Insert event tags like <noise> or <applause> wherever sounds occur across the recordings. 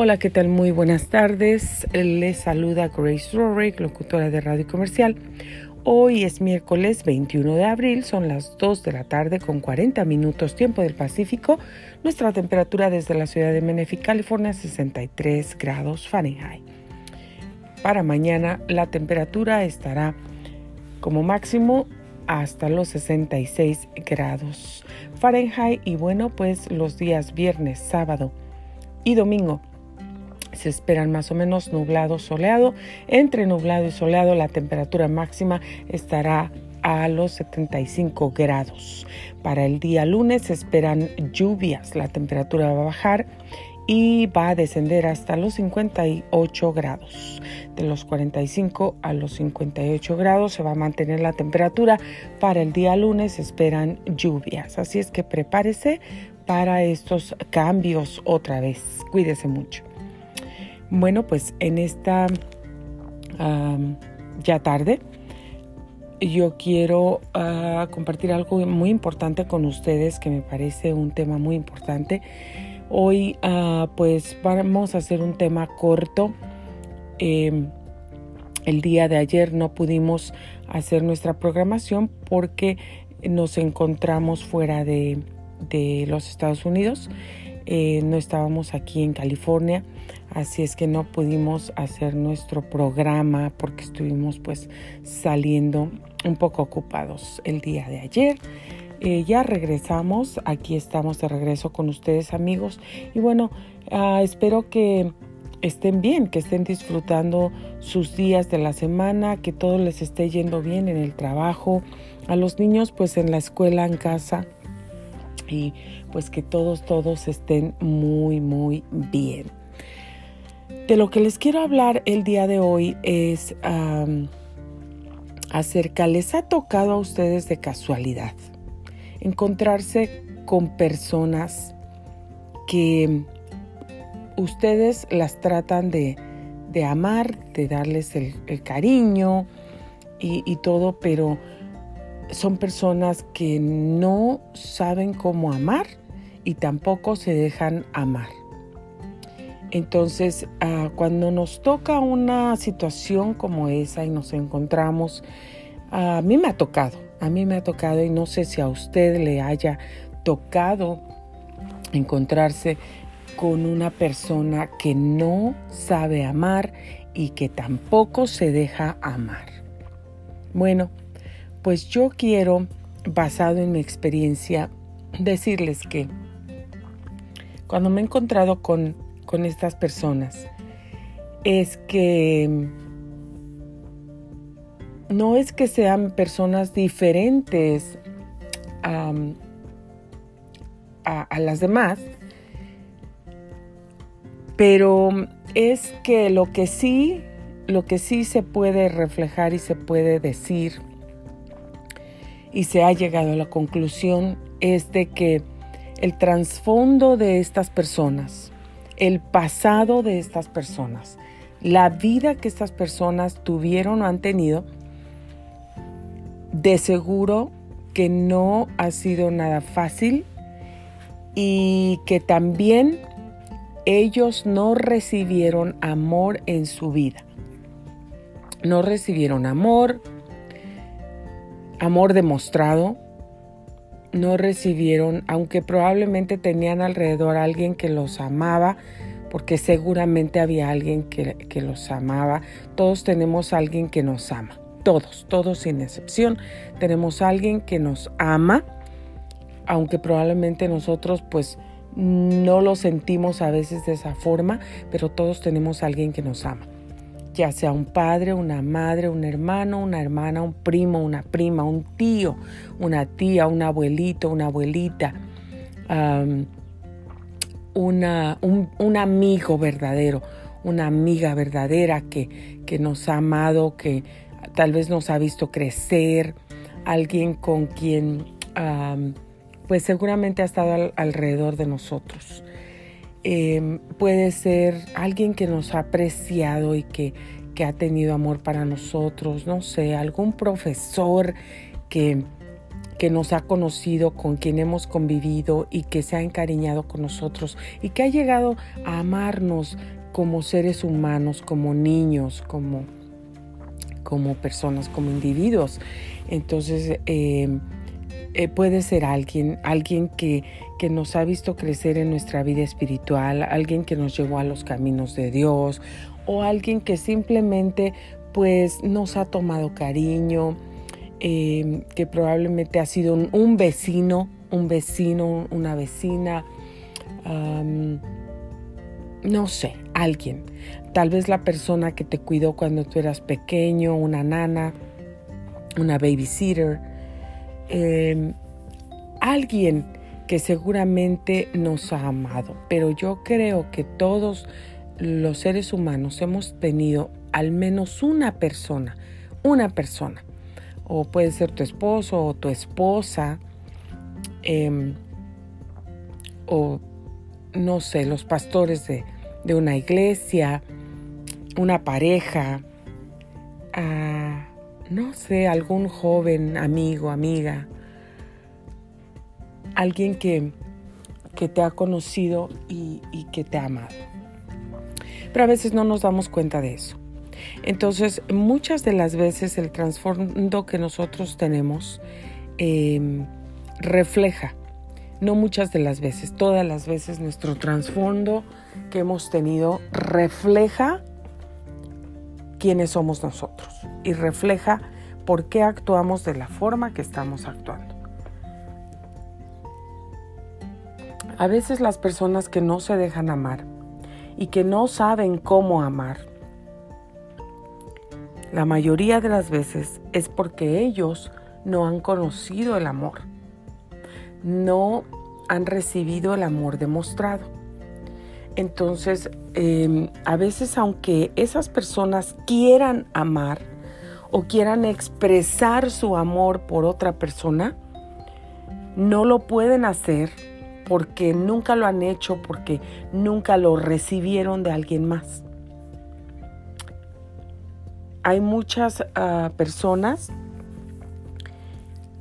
Hola, ¿qué tal? Muy buenas tardes. Les saluda Grace Rorick, locutora de Radio Comercial. Hoy es miércoles 21 de abril, son las 2 de la tarde con 40 minutos tiempo del Pacífico. Nuestra temperatura desde la ciudad de Menifee, California, 63 grados Fahrenheit. Para mañana la temperatura estará como máximo hasta los 66 grados Fahrenheit y bueno, pues los días viernes, sábado y domingo se esperan más o menos nublado, soleado. Entre nublado y soleado la temperatura máxima estará a los 75 grados. Para el día lunes se esperan lluvias, la temperatura va a bajar y va a descender hasta los 58 grados. De los 45 a los 58 grados se va a mantener la temperatura. Para el día lunes se esperan lluvias, así es que prepárese para estos cambios otra vez. Cuídese mucho. Bueno, pues en esta ya tarde yo quiero ah, compartir algo muy importante con ustedes que me parece un tema muy importante. Hoy ah, pues vamos a hacer un tema corto. Em, el día de ayer no pudimos hacer nuestra programación porque nos encontramos fuera de, de los Estados Unidos. Eh, no estábamos aquí en California, así es que no pudimos hacer nuestro programa porque estuvimos pues saliendo un poco ocupados el día de ayer. Eh, ya regresamos, aquí estamos de regreso con ustedes amigos y bueno, ah, espero que estén bien, que estén disfrutando sus días de la semana, que todo les esté yendo bien en el trabajo, a los niños pues en la escuela, en casa y pues que todos, todos estén muy, muy bien. De lo que les quiero hablar el día de hoy es acerca, les ha tocado a ustedes de casualidad encontrarse con personas que ustedes las tratan de, amar, de darles el, cariño y todo, pero son personas que no saben cómo amar y tampoco se dejan amar. Entonces, ah, cuando nos toca una situación como esa y nos encontramos, a mí me ha tocado, a mí me ha tocado y no sé si a usted le haya tocado encontrarse con una persona que no sabe amar y que tampoco se deja amar. Bueno, pues yo quiero, basado en mi experiencia, decirles que cuando me he encontrado con, estas personas, es que no es que sean personas diferentes a, a, las demás, pero es que lo que sí, lo que sí se puede reflejar y se puede decir y se ha llegado a la conclusión es de que el trasfondo de estas personas, el pasado de estas personas, la vida que estas personas tuvieron o han tenido, de seguro que no ha sido nada fácil y que también ellos no recibieron amor en su vida. No recibieron amor, amor demostrado, no recibieron, aunque probablemente tenían alrededor a alguien que los amaba, porque seguramente había alguien que, que, los amaba. Todos tenemos a alguien que nos ama, todos, todos sin excepción, tenemos a alguien que nos ama, aunque probablemente nosotros pues no lo sentimos a veces de esa forma, pero todos tenemos a alguien que nos ama ya sea un padre, una madre, un hermano, una hermana, un primo, una prima, un tío, una tía, un abuelito, una abuelita, una, un, amigo verdadero, una amiga verdadera que, que nos ha amado, que tal vez nos ha visto crecer, alguien con quien pues seguramente ha estado alrededor de nosotros. Em, puede ser alguien que nos ha apreciado y que, que, ha tenido amor para nosotros, no sé, algún profesor que, que nos ha conocido, con quien hemos convivido y que se ha encariñado con nosotros y que ha llegado a amarnos como seres humanos, como niños, como, como personas, como individuos. Entonces, eh, eh, puede ser alguien, alguien que, que nos ha visto crecer en nuestra vida espiritual, alguien que nos llevó a los caminos de Dios o alguien que simplemente pues nos ha tomado cariño, eh, que probablemente ha sido un, vecino, un vecino, una vecina, no sé, alguien. Tal vez la persona que te cuidó cuando tú eras pequeño, una nana, una babysitter, em, alguien que seguramente nos ha amado. Pero yo creo que todos los seres humanos hemos tenido al menos una persona, una persona, o puede ser tu esposo o tu esposa, em, o no sé, los pastores de, una iglesia, una pareja, ah, no sé, algún joven amigo, amiga, alguien que, que te ha conocido y, que te ha amado. Pero a veces no nos damos cuenta de eso. Entonces, muchas de las veces el trasfondo que nosotros tenemos em, refleja, no muchas de las veces, todas las veces nuestro trasfondo que hemos tenido refleja quiénes somos nosotros y refleja por qué actuamos de la forma que estamos actuando. A veces las personas que no se dejan amar y que no saben cómo amar, la mayoría de las veces es porque ellos no han conocido el amor, no han recibido el amor demostrado. Entonces, em, a veces aunque esas personas quieran amar o quieran expresar su amor por otra persona, no lo pueden hacer porque nunca lo han hecho, porque nunca lo recibieron de alguien más. Hay muchas ah, personas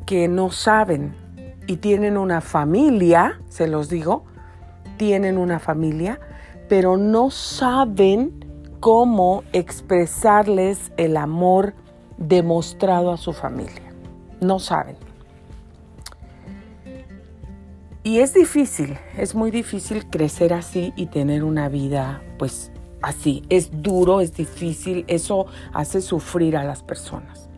que no saben y tienen una familia, se los digo, tienen una familia, pero no saben cómo expresarles el amor demostrado a su familia. No saben. Y es difícil, es muy difícil crecer así y tener una vida pues así. Es duro, es difícil, eso hace sufrir a las personas.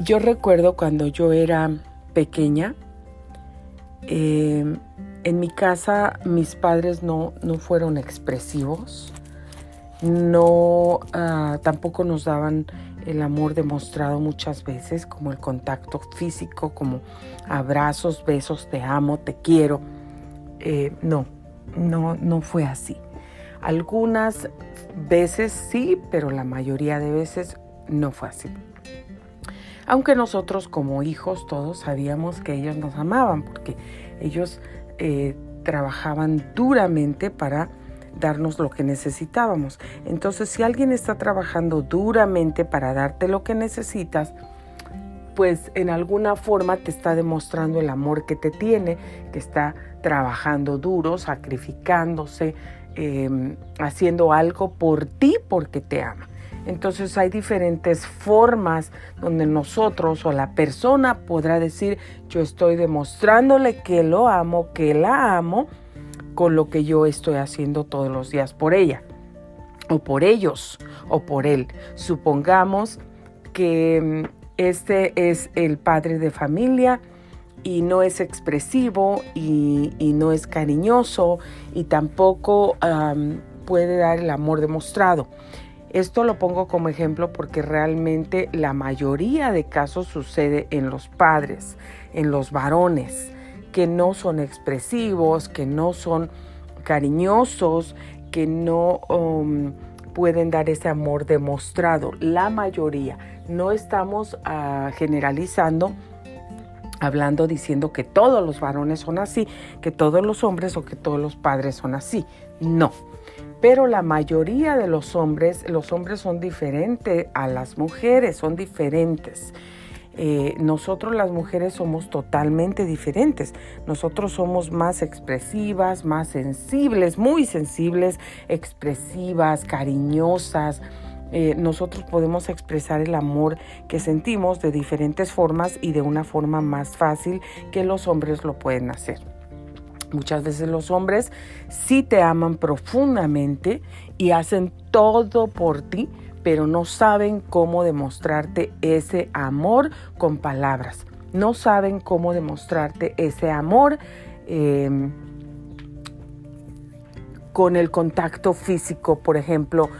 Yo recuerdo cuando yo era pequeña, eh, en mi casa mis padres no, no fueron expresivos, no ah, tampoco nos daban el amor demostrado muchas veces, como el contacto físico, como abrazos, besos, te amo, te quiero. Eh, no, no, no fue así. Algunas veces sí, pero la mayoría de veces no fue así. Aunque nosotros como hijos todos sabíamos que ellos nos amaban, porque ellos eh, trabajaban duramente para darnos lo que necesitábamos. Entonces, si alguien está trabajando duramente para darte lo que necesitas, pues en alguna forma te está demostrando el amor que te tiene, que está trabajando duro, sacrificándose, em, haciendo algo por ti porque te ama. Entonces hay diferentes formas donde nosotros o la persona podrá decir, yo estoy demostrándole que lo amo, que la amo, con lo que yo estoy haciendo todos los días por ella, o por ellos, o por él. Supongamos que mm, este es el padre de familia y no es expresivo y, no es cariñoso y tampoco puede dar el amor demostrado. Esto lo pongo como ejemplo porque realmente la mayoría de casos sucede en los padres, en los varones que no son expresivos, que no son cariñosos, que no um, pueden dar ese amor demostrado. La mayoría. No estamos ah, generalizando, hablando, diciendo que todos los varones son así, que todos los hombres o que todos los padres son así. No. Pero la mayoría de los hombres, los hombres son diferentes a las mujeres, son diferentes. Eh, nosotros las mujeres somos totalmente diferentes. Nosotros somos más expresivas, más sensibles, muy sensibles, expresivas, cariñosas. Eh, nosotros podemos expresar el amor que sentimos de diferentes formas y de una forma más fácil que los hombres lo pueden hacer. Muchas veces los hombres sí te aman profundamente y hacen todo por ti, pero no saben cómo demostrarte ese amor con palabras. No saben cómo demostrarte ese amor em, con el contacto físico, por ejemplo,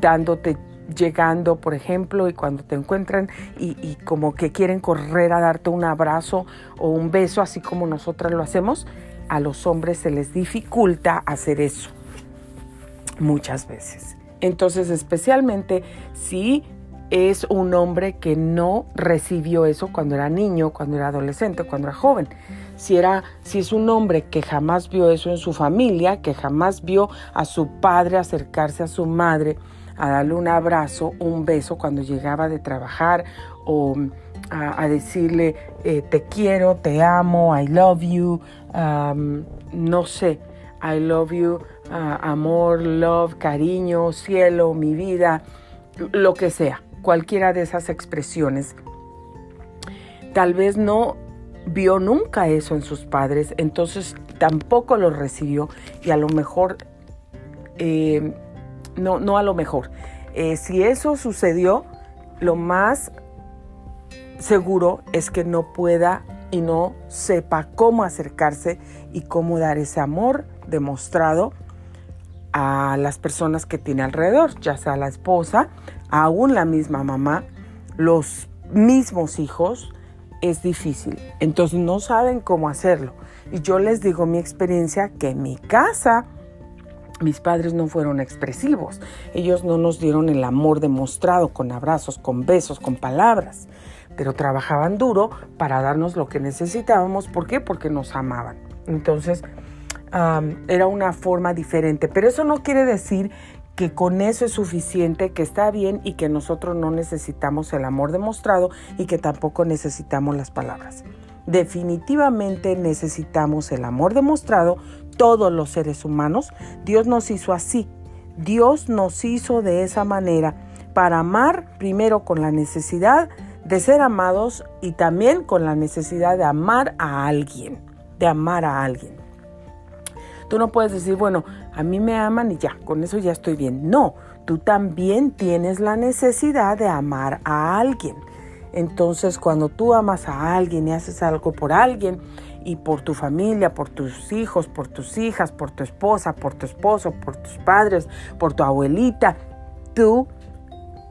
dándote llegando, por ejemplo, y cuando te encuentran y, y, como que quieren correr a darte un abrazo o un beso, así como nosotras lo hacemos, a los hombres se les dificulta hacer eso muchas veces. Entonces, especialmente si es un hombre que no recibió eso cuando era niño, cuando era adolescente, cuando era joven. Si, era, si es un hombre que jamás vio eso en su familia, que jamás vio a su padre acercarse a su madre, a darle un abrazo, un beso cuando llegaba de trabajar o a, decirle eh, te quiero, te amo, I love you, no sé, I love you, uh, amor, love, cariño, cielo, mi vida, lo que sea, cualquiera de esas expresiones. Tal vez no vio nunca eso en sus padres, entonces tampoco lo recibió y a lo mejor, eh, no, no a lo mejor, eh, si eso sucedió, lo más seguro es que no pueda y no sepa cómo acercarse y cómo dar ese amor demostrado a las personas que tiene alrededor, ya sea la esposa, aún la misma mamá, los mismos hijos, es difícil. Entonces no saben cómo hacerlo. Y yo les digo mi experiencia que en mi casa mis padres no fueron expresivos. Ellos no nos dieron el amor demostrado con abrazos, con besos, con palabras pero trabajaban duro para darnos lo que necesitábamos. ¿Por qué? Porque nos amaban. Entonces, era una forma diferente, pero eso no quiere decir que con eso es suficiente, que está bien y que nosotros no necesitamos el amor demostrado y que tampoco necesitamos las palabras. Definitivamente necesitamos el amor demostrado, todos los seres humanos. Dios nos hizo así. Dios nos hizo de esa manera para amar primero con la necesidad de ser amados y también con la necesidad de amar a alguien, de amar a alguien. Tú no puedes decir, bueno, a mí me aman y ya, con eso ya estoy bien. No, tú también tienes la necesidad de amar a alguien. Entonces, cuando tú amas a alguien y haces algo por alguien y por tu familia, por tus hijos, por tus hijas, por tu esposa, por tu esposo, por tus padres, por tu abuelita, tú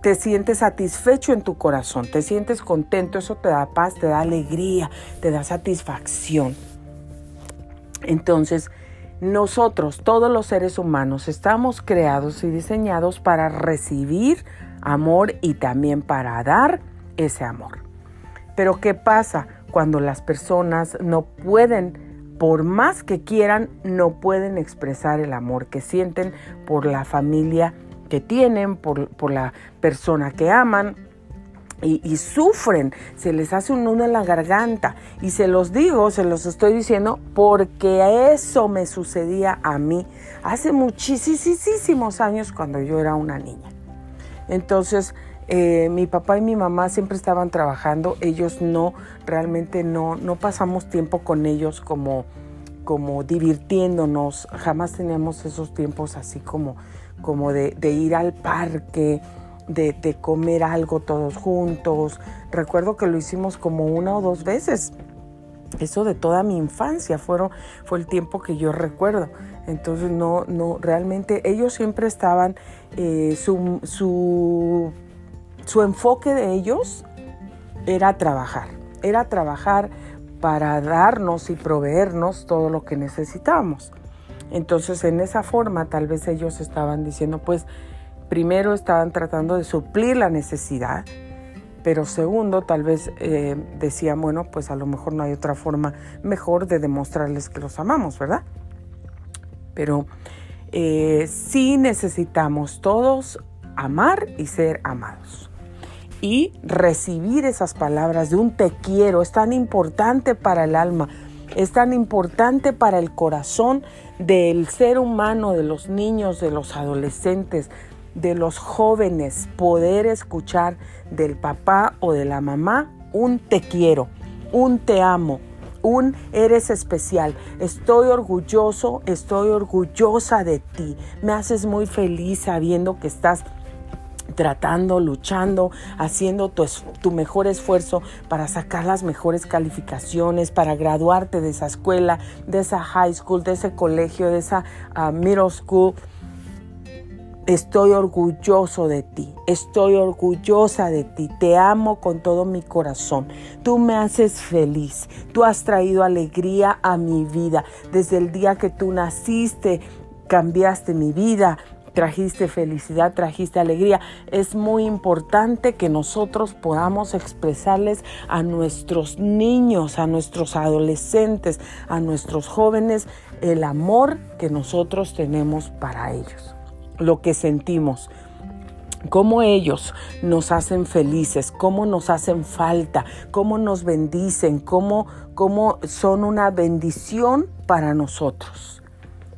te sientes satisfecho en tu corazón, te sientes contento, eso te da paz, te da alegría, te da satisfacción. Entonces, nosotros, todos los seres humanos, estamos creados y diseñados para recibir amor y también para dar ese amor. Pero ¿qué pasa cuando las personas no pueden, por más que quieran, no pueden expresar el amor que sienten por la familia que tienen, por, la persona que aman. Y, sufren, se les hace un nudo en la garganta. Y se los digo, se los estoy diciendo, porque eso me sucedía a mí hace muchísimos años cuando yo era una niña. Entonces, eh, mi papá y mi mamá siempre estaban trabajando, ellos no, realmente no, no pasamos tiempo con ellos como, como divirtiéndonos, jamás teníamos esos tiempos así como como de, ir al parque, de, comer algo todos juntos. Recuerdo que lo hicimos como una o dos veces. Eso de toda mi infancia fueron, fue el tiempo que yo recuerdo. Entonces no, no, realmente ellos siempre estaban, eh, su, su, su enfoque de ellos era trabajar, era trabajar para darnos y proveernos todo lo que necesitábamos. Entonces en esa forma tal vez ellos estaban diciendo, pues primero estaban tratando de suplir la necesidad, pero segundo tal vez eh, decían, bueno, pues a lo mejor no hay otra forma mejor de demostrarles que los amamos, ¿verdad? Pero eh, sí necesitamos todos amar y ser amados. y recibir esas palabras de un te quiero es tan importante para el alma, es tan importante para el corazón del ser humano, de los niños, de los adolescentes, de los jóvenes, poder escuchar del papá o de la mamá un te quiero, un te amo, un eres especial. Estoy orgulloso, estoy orgullosa de ti. Me haces muy feliz sabiendo que estás tratando, luchando, haciendo tu, mejor esfuerzo para sacar las mejores calificaciones, para graduarte de esa escuela, de esa high school, de ese colegio, de esa ah, middle school. Estoy orgulloso de ti, estoy orgullosa de ti, te amo con todo mi corazón. Tú me haces feliz, tú has traído alegría a mi vida. Desde el día que tú naciste, cambiaste mi vida, trajiste felicidad, trajiste alegría. Es muy importante que nosotros podamos expresarles a nuestros niños, a nuestros adolescentes, a nuestros jóvenes, el amor que nosotros tenemos para ellos, lo que sentimos cómo ellos nos hacen felices, cómo nos hacen falta, cómo nos bendicen, cómo, cómo son una bendición para nosotros.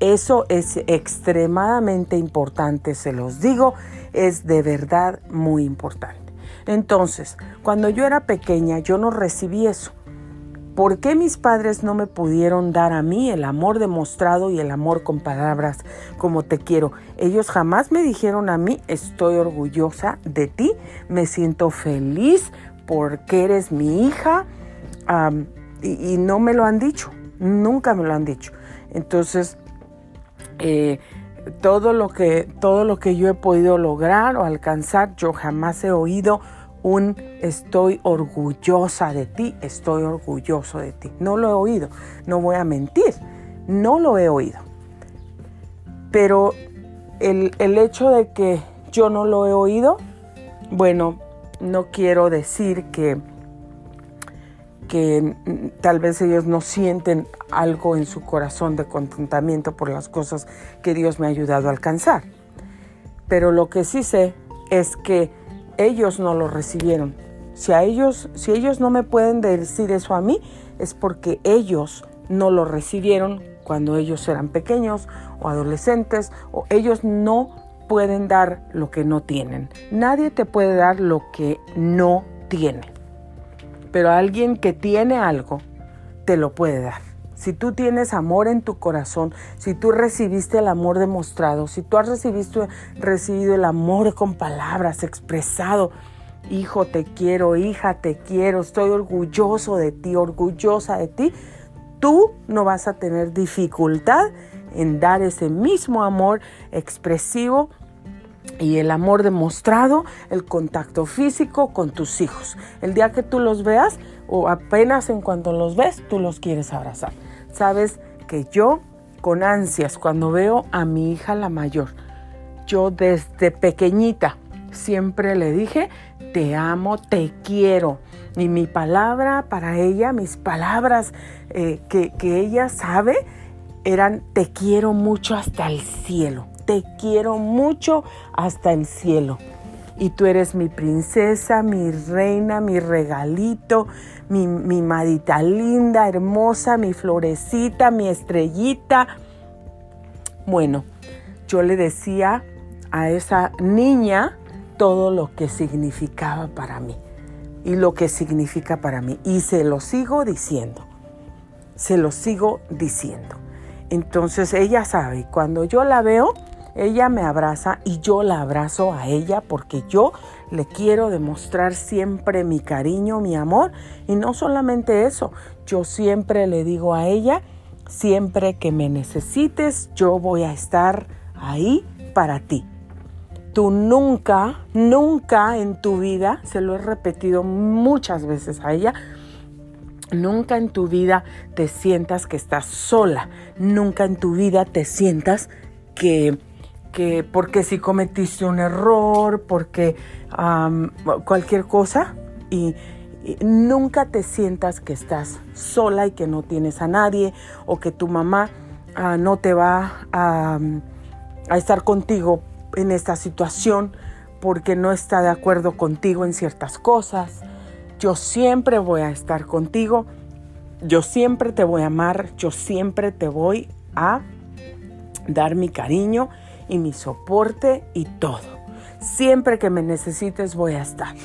Eso es extremadamente importante, se los digo, es de verdad muy importante. Entonces, cuando yo era pequeña, yo no recibí eso. ¿Por qué mis padres no me pudieron dar a mí el amor demostrado y el amor con palabras como te quiero? Ellos jamás me dijeron a mí, estoy orgullosa de ti, me siento feliz porque eres mi hija y, no me lo han dicho, nunca me lo han dicho. Entonces, eh, todo, lo que, todo lo que yo he podido lograr o alcanzar, yo jamás he oído un estoy orgullosa de ti, estoy orgulloso de ti. No lo he oído, no voy a mentir, no lo he oído. Pero el, el hecho de que yo no lo he oído, bueno, no quiero decir que que tal vez ellos no sienten algo en su corazón de contentamiento por las cosas que Dios me ha ayudado a alcanzar. Pero lo que sí sé es que ellos no lo recibieron. Si a ellos, si ellos no me pueden decir eso a mí, es porque ellos no lo recibieron cuando ellos eran pequeños o adolescentes o ellos no pueden dar lo que no tienen. Nadie te puede dar lo que no tiene pero alguien que tiene algo te lo puede dar. Si tú tienes amor en tu corazón, si tú recibiste el amor demostrado, si tú has recibido, recibido el amor con palabras expresado, hijo te quiero, hija te quiero, estoy orgulloso de ti, orgullosa de ti, tú no vas a tener dificultad en dar ese mismo amor expresivo y el amor demostrado, el contacto físico con tus hijos. El día que tú los veas o apenas en cuanto los ves, tú los quieres abrazar. Sabes que yo con ansias cuando veo a mi hija la mayor, yo desde pequeñita siempre le dije, te amo, te quiero. Y mi palabra para ella, mis palabras eh, que, que ella sabe, eran te quiero mucho hasta el cielo te quiero mucho hasta el cielo. Y tú eres mi princesa, mi reina, mi regalito, mi, madita linda, hermosa, mi florecita, mi estrellita. Bueno, yo le decía a esa niña todo lo que significaba para mí y lo que significa para mí. Y se lo sigo diciendo, se lo sigo diciendo. Entonces ella sabe, cuando yo la veo, ella me abraza y yo la abrazo a ella porque yo le quiero demostrar siempre mi cariño, mi amor. Y no solamente eso, yo siempre le digo a ella, siempre que me necesites, yo voy a estar ahí para ti. Tú nunca, nunca en tu vida, se lo he repetido muchas veces a ella, Nunca en tu vida te sientas que estás sola. Nunca en tu vida te sientas que que porque si cometiste un error, porque cualquier cosa y, nunca te sientas que estás sola y que no tienes a nadie o que tu mamá ah, no te va a, a estar contigo en esta situación porque no está de acuerdo contigo en ciertas cosas. Yo siempre voy a estar contigo. Yo siempre te voy a amar. Yo siempre te voy a dar mi cariño y mi soporte y todo. Siempre que me necesites voy a estar.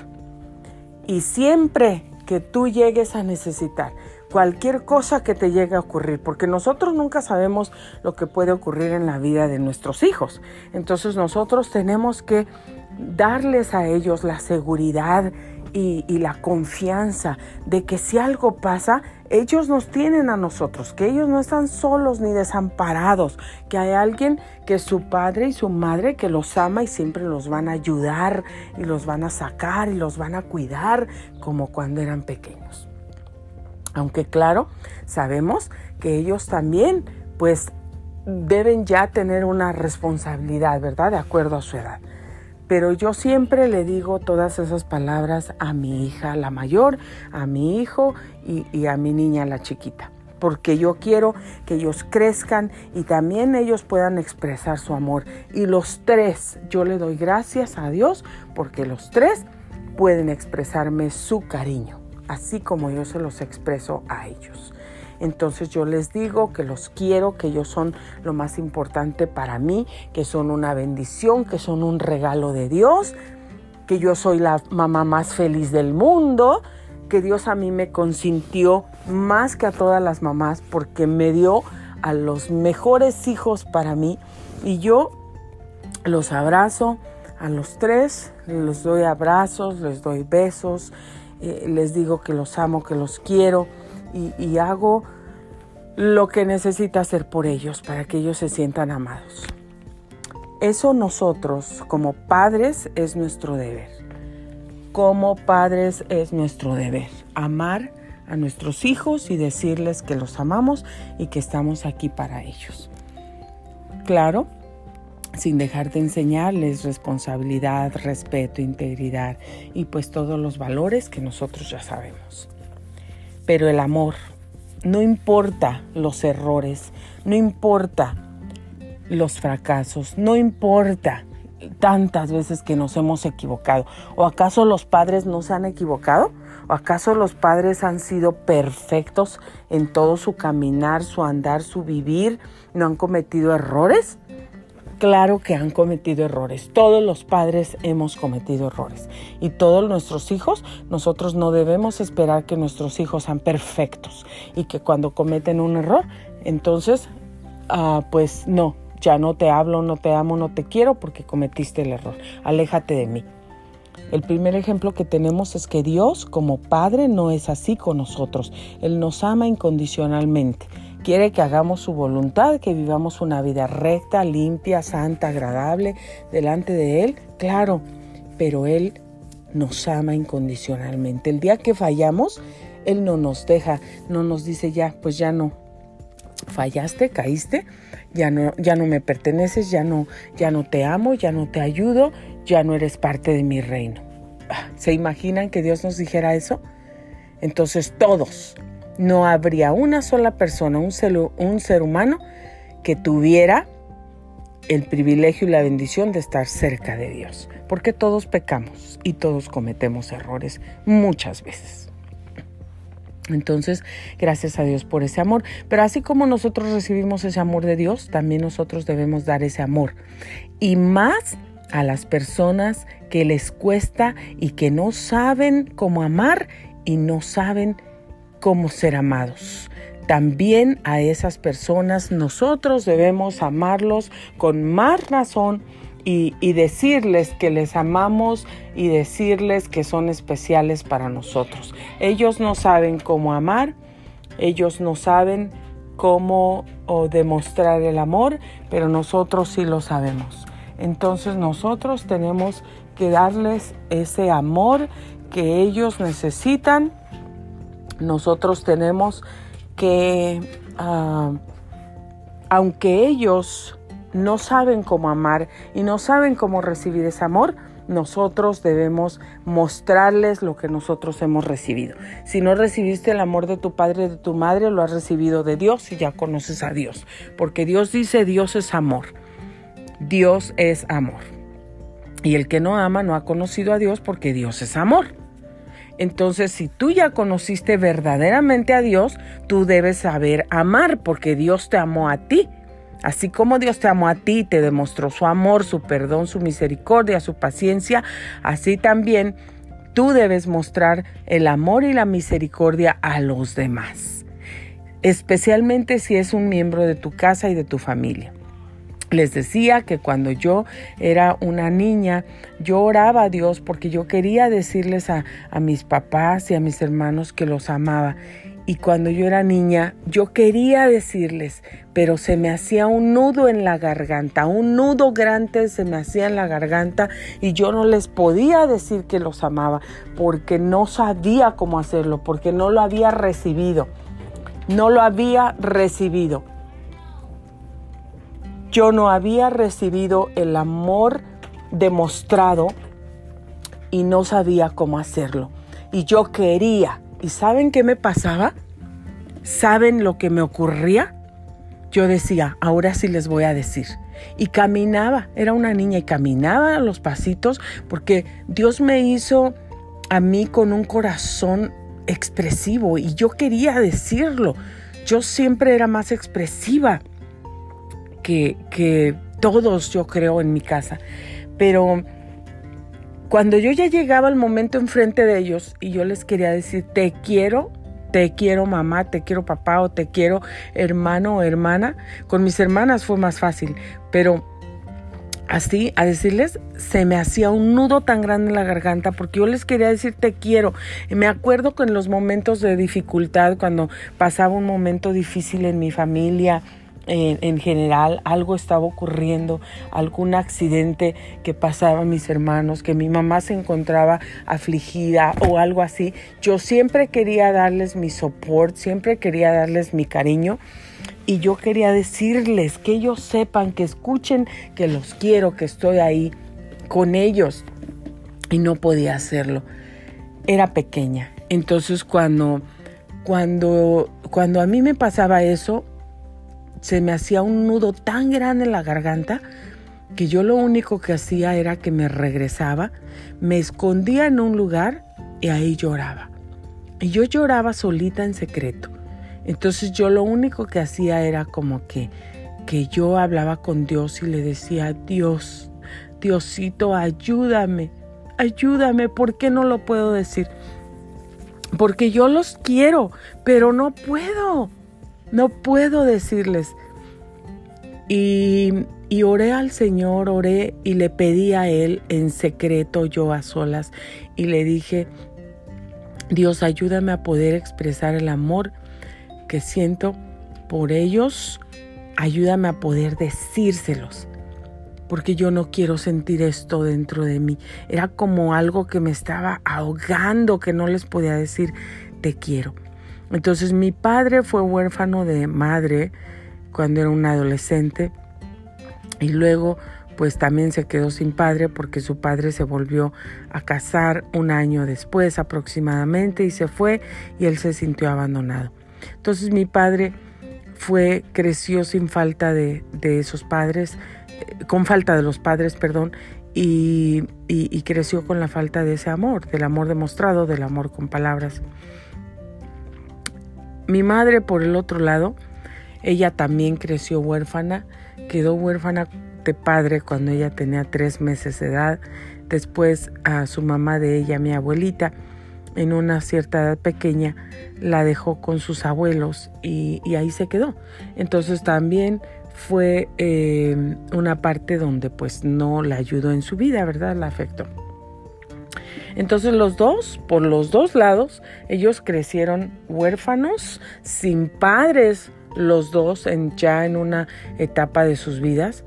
Y siempre que tú llegues a necesitar cualquier cosa que te llegue a ocurrir, porque nosotros nunca sabemos lo que puede ocurrir en la vida de nuestros hijos. Entonces nosotros tenemos que darles a ellos la seguridad y, la confianza de que si algo pasa, ellos nos tienen a nosotros, que ellos no están solos ni desamparados, que hay alguien que es su padre y su madre que los ama y siempre los van a ayudar y los van a sacar y los van a cuidar como cuando eran pequeños. Aunque claro, sabemos que ellos también pues deben ya tener una responsabilidad, ¿verdad? De acuerdo a su edad. Pero yo siempre le digo todas esas palabras a mi hija, la mayor, a mi hijo y, a mi niña, la chiquita. Porque yo quiero que ellos crezcan y también ellos puedan expresar su amor. Y los tres, yo le doy gracias a Dios porque los tres pueden expresarme su cariño, así como yo se los expreso a ellos. Entonces yo les digo que los quiero, que ellos son lo más importante para mí, que son una bendición, que son un regalo de Dios, que yo soy la mamá más feliz del mundo, que Dios a mí me consintió más que a todas las mamás porque me dio a los mejores hijos para mí. Y yo los abrazo a los tres, les doy abrazos, les doy besos, eh, les digo que los amo, que los quiero y, hago lo que necesita hacer por ellos para que ellos se sientan amados. Eso nosotros como padres es nuestro deber. Como padres es nuestro deber. Amar a nuestros hijos y decirles que los amamos y que estamos aquí para ellos. Claro, sin dejar de enseñarles responsabilidad, respeto, integridad y pues todos los valores que nosotros ya sabemos. Pero el amor, no importa los errores, no importa los fracasos, no importa tantas veces que nos hemos equivocado. ¿O acaso los padres no se han equivocado? ¿O acaso los padres han sido perfectos en todo su caminar, su andar, su vivir? ¿No han cometido errores? Claro que han cometido errores. Todos los padres hemos cometido errores. Y todos nuestros hijos, nosotros no debemos esperar que nuestros hijos sean perfectos y que cuando cometen un error, entonces, ah, pues no, ya no te hablo, no te amo, no te quiero porque cometiste el error. Aléjate de mí. El primer ejemplo que tenemos es que Dios como Padre no es así con nosotros. Él nos ama incondicionalmente. Quiere que hagamos su voluntad, que vivamos una vida recta, limpia, santa, agradable delante de Él, claro, pero Él nos ama incondicionalmente. El día que fallamos, Él no nos deja, no nos dice ya, pues ya no, fallaste, caíste, ya no, ya no me perteneces, ya no, ya no te amo, ya no te ayudo, ya no eres parte de mi reino. Ah, ¿Se imaginan que Dios nos dijera eso? Entonces todos, no habría una sola persona, un ser, humano que tuviera el privilegio y la bendición de estar cerca de Dios, porque todos pecamos y todos cometemos errores muchas veces. Entonces, gracias a Dios por ese amor. Pero así como nosotros recibimos ese amor de Dios, también nosotros debemos dar ese amor. Y más a las personas que les cuesta y que no saben cómo amar y no saben cómo ser amados. También a esas personas nosotros debemos amarlos con más razón y, decirles que les amamos y decirles que son especiales para nosotros. Ellos no saben cómo amar, ellos no saben cómo demostrar el amor, pero nosotros sí lo sabemos. Entonces nosotros tenemos que darles ese amor que ellos necesitan nosotros tenemos que, ah, aunque ellos no saben cómo amar y no saben cómo recibir ese amor, nosotros debemos mostrarles lo que nosotros hemos recibido. Si no recibiste el amor de tu padre y de tu madre, lo has recibido de Dios y ya conoces a Dios. Porque Dios dice, Dios es amor. Dios es amor. Y el que no ama no ha conocido a Dios porque Dios es amor. Entonces, si tú ya conociste verdaderamente a Dios, tú debes saber amar porque Dios te amó a ti. Así como Dios te amó a ti, te demostró su amor, su perdón, su misericordia, su paciencia, así también tú debes mostrar el amor y la misericordia a los demás, especialmente si es un miembro de tu casa y de tu familia. Les decía que cuando yo era una niña, yo oraba a Dios porque yo quería decirles a, mis papás y a mis hermanos que los amaba. Y cuando yo era niña, yo quería decirles, pero se me hacía un nudo en la garganta, un nudo grande se me hacía en la garganta y yo no les podía decir que los amaba porque no sabía cómo hacerlo, porque no lo había recibido. No lo había recibido yo no había recibido el amor demostrado y no sabía cómo hacerlo. Y yo quería. ¿Y saben qué me pasaba? ¿Saben lo que me ocurría? Yo decía, ahora sí les voy a decir. Y caminaba, era una niña y caminaba a los pasitos porque Dios me hizo a mí con un corazón expresivo y yo quería decirlo. Yo siempre era más expresiva que, todos yo creo en mi casa. Pero cuando yo ya llegaba al momento enfrente de ellos y yo les quería decir, te quiero, te quiero mamá, te quiero papá o te quiero hermano o hermana, con mis hermanas fue más fácil, pero así a decirles se me hacía un nudo tan grande en la garganta porque yo les quería decir te quiero. Y me acuerdo que en los momentos de dificultad, cuando pasaba un momento difícil en mi familia, en, general algo estaba ocurriendo, algún accidente que pasaba a mis hermanos, que mi mamá se encontraba afligida o algo así, yo siempre quería darles mi support, siempre quería darles mi cariño y yo quería decirles que ellos sepan, que escuchen que los quiero, que estoy ahí con ellos y no podía hacerlo. Era pequeña. Entonces cuando cuando cuando a mí me pasaba eso, se me hacía un nudo tan grande en la garganta que yo lo único que hacía era que me regresaba, me escondía en un lugar y ahí lloraba. Y yo lloraba solita en secreto. Entonces yo lo único que hacía era como que, que yo hablaba con Dios y le decía, Dios, Diosito, ayúdame, ayúdame, ¿por qué no lo puedo decir? Porque yo los quiero, pero no puedo. No puedo decirles. Y, y, oré al Señor, oré y le pedí a Él en secreto, yo a solas, y le dije, Dios, ayúdame a poder expresar el amor que siento por ellos, ayúdame a poder decírselos, porque yo no quiero sentir esto dentro de mí. Era como algo que me estaba ahogando, que no les podía decir, te quiero. Entonces mi padre fue huérfano de madre cuando era un adolescente y luego pues también se quedó sin padre porque su padre se volvió a casar un año después aproximadamente y se fue y él se sintió abandonado. Entonces mi padre fue, creció sin falta de, esos padres, eh, con falta de los padres, perdón, y, y creció con la falta de ese amor, del amor demostrado, del amor con palabras. Mi madre, por el otro lado, ella también creció huérfana, quedó huérfana de padre cuando ella tenía tres meses de edad. Después a su mamá de ella, mi abuelita, en una cierta edad pequeña, la dejó con sus abuelos y, ahí se quedó. Entonces también fue eh, una parte donde pues no la ayudó en su vida, ¿verdad? La afectó. Entonces los dos, por los dos lados, ellos crecieron huérfanos, sin padres, los dos en, ya en una etapa de sus vidas.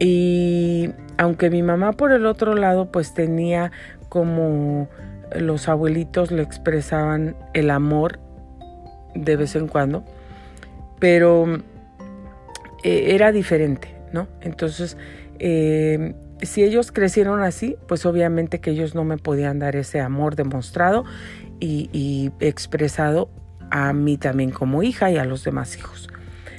Y aunque mi mamá por el otro lado pues tenía como los abuelitos le expresaban el amor de vez en cuando, pero eh, era diferente, ¿no? Entonces eh, si ellos crecieron así, pues obviamente que ellos no me podían dar ese amor demostrado y, expresado a mí también como hija y a los demás hijos.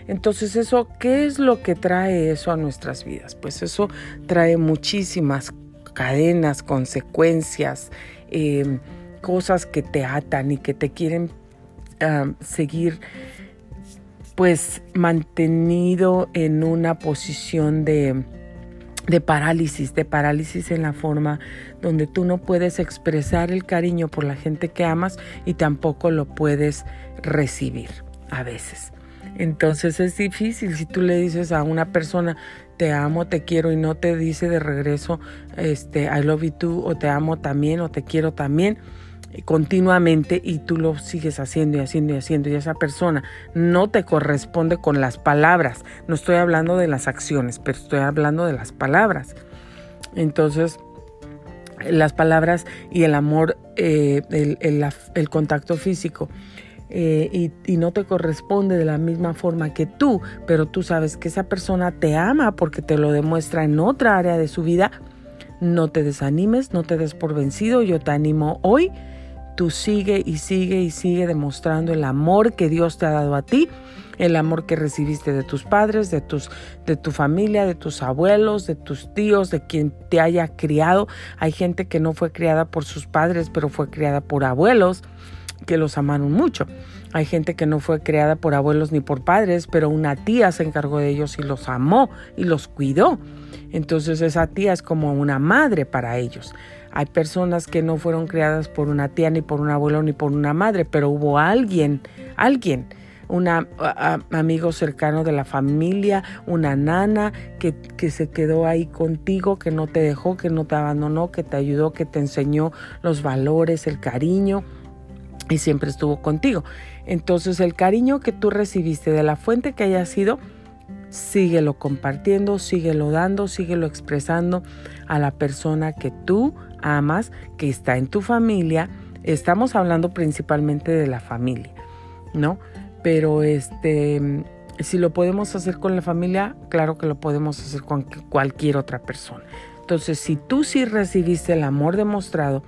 Entonces eso, ¿qué es lo que trae eso a nuestras vidas? Pues eso trae muchísimas cadenas, consecuencias, em, cosas que te atan y que te quieren seguir pues mantenido en una posición de, de parálisis, de parálisis en la forma donde tú no puedes expresar el cariño por la gente que amas y tampoco lo puedes recibir a veces. Entonces es difícil si tú le dices a una persona te amo, te quiero y no te dice de regreso este I love you too o te amo también o te quiero también continuamente y tú lo sigues haciendo y haciendo y haciendo y esa persona no te corresponde con las palabras. No estoy hablando de las acciones, pero estoy hablando de las palabras. Entonces, las palabras y el amor, eh, el, contacto físico. Eh, y, y, no te corresponde de la misma forma que tú, pero tú sabes que esa persona te ama porque te lo demuestra en otra área de su vida, no te desanimes, no te des por vencido, yo te animo hoy tú sigue y sigue y sigue demostrando el amor que Dios te ha dado a ti, el amor que recibiste de tus padres, de tus de tu familia, de tus abuelos, de tus tíos, de quien te haya criado. Hay gente que no fue criada por sus padres, pero fue criada por abuelos que los amaron mucho. Hay gente que no fue criada por abuelos ni por padres, pero una tía se encargó de ellos y los amó y los cuidó. Entonces esa tía es como una madre para ellos. Hay personas que no fueron criadas por una tía, ni por un abuelo, ni por una madre, pero hubo alguien, alguien, un amigo cercano de la familia, una nana que, que se quedó ahí contigo, que no te dejó, que no te abandonó, que te ayudó, que te enseñó los valores, el cariño y siempre estuvo contigo. Entonces el cariño que tú recibiste de la fuente que haya sido, síguelo compartiendo, síguelo dando, síguelo expresando a la persona que tú amas, que está en tu familia. Estamos hablando principalmente de la familia, ¿no? Pero este, si lo podemos hacer con la familia, claro que lo podemos hacer con cualquier otra persona. Entonces, si tú sí recibiste el amor demostrado,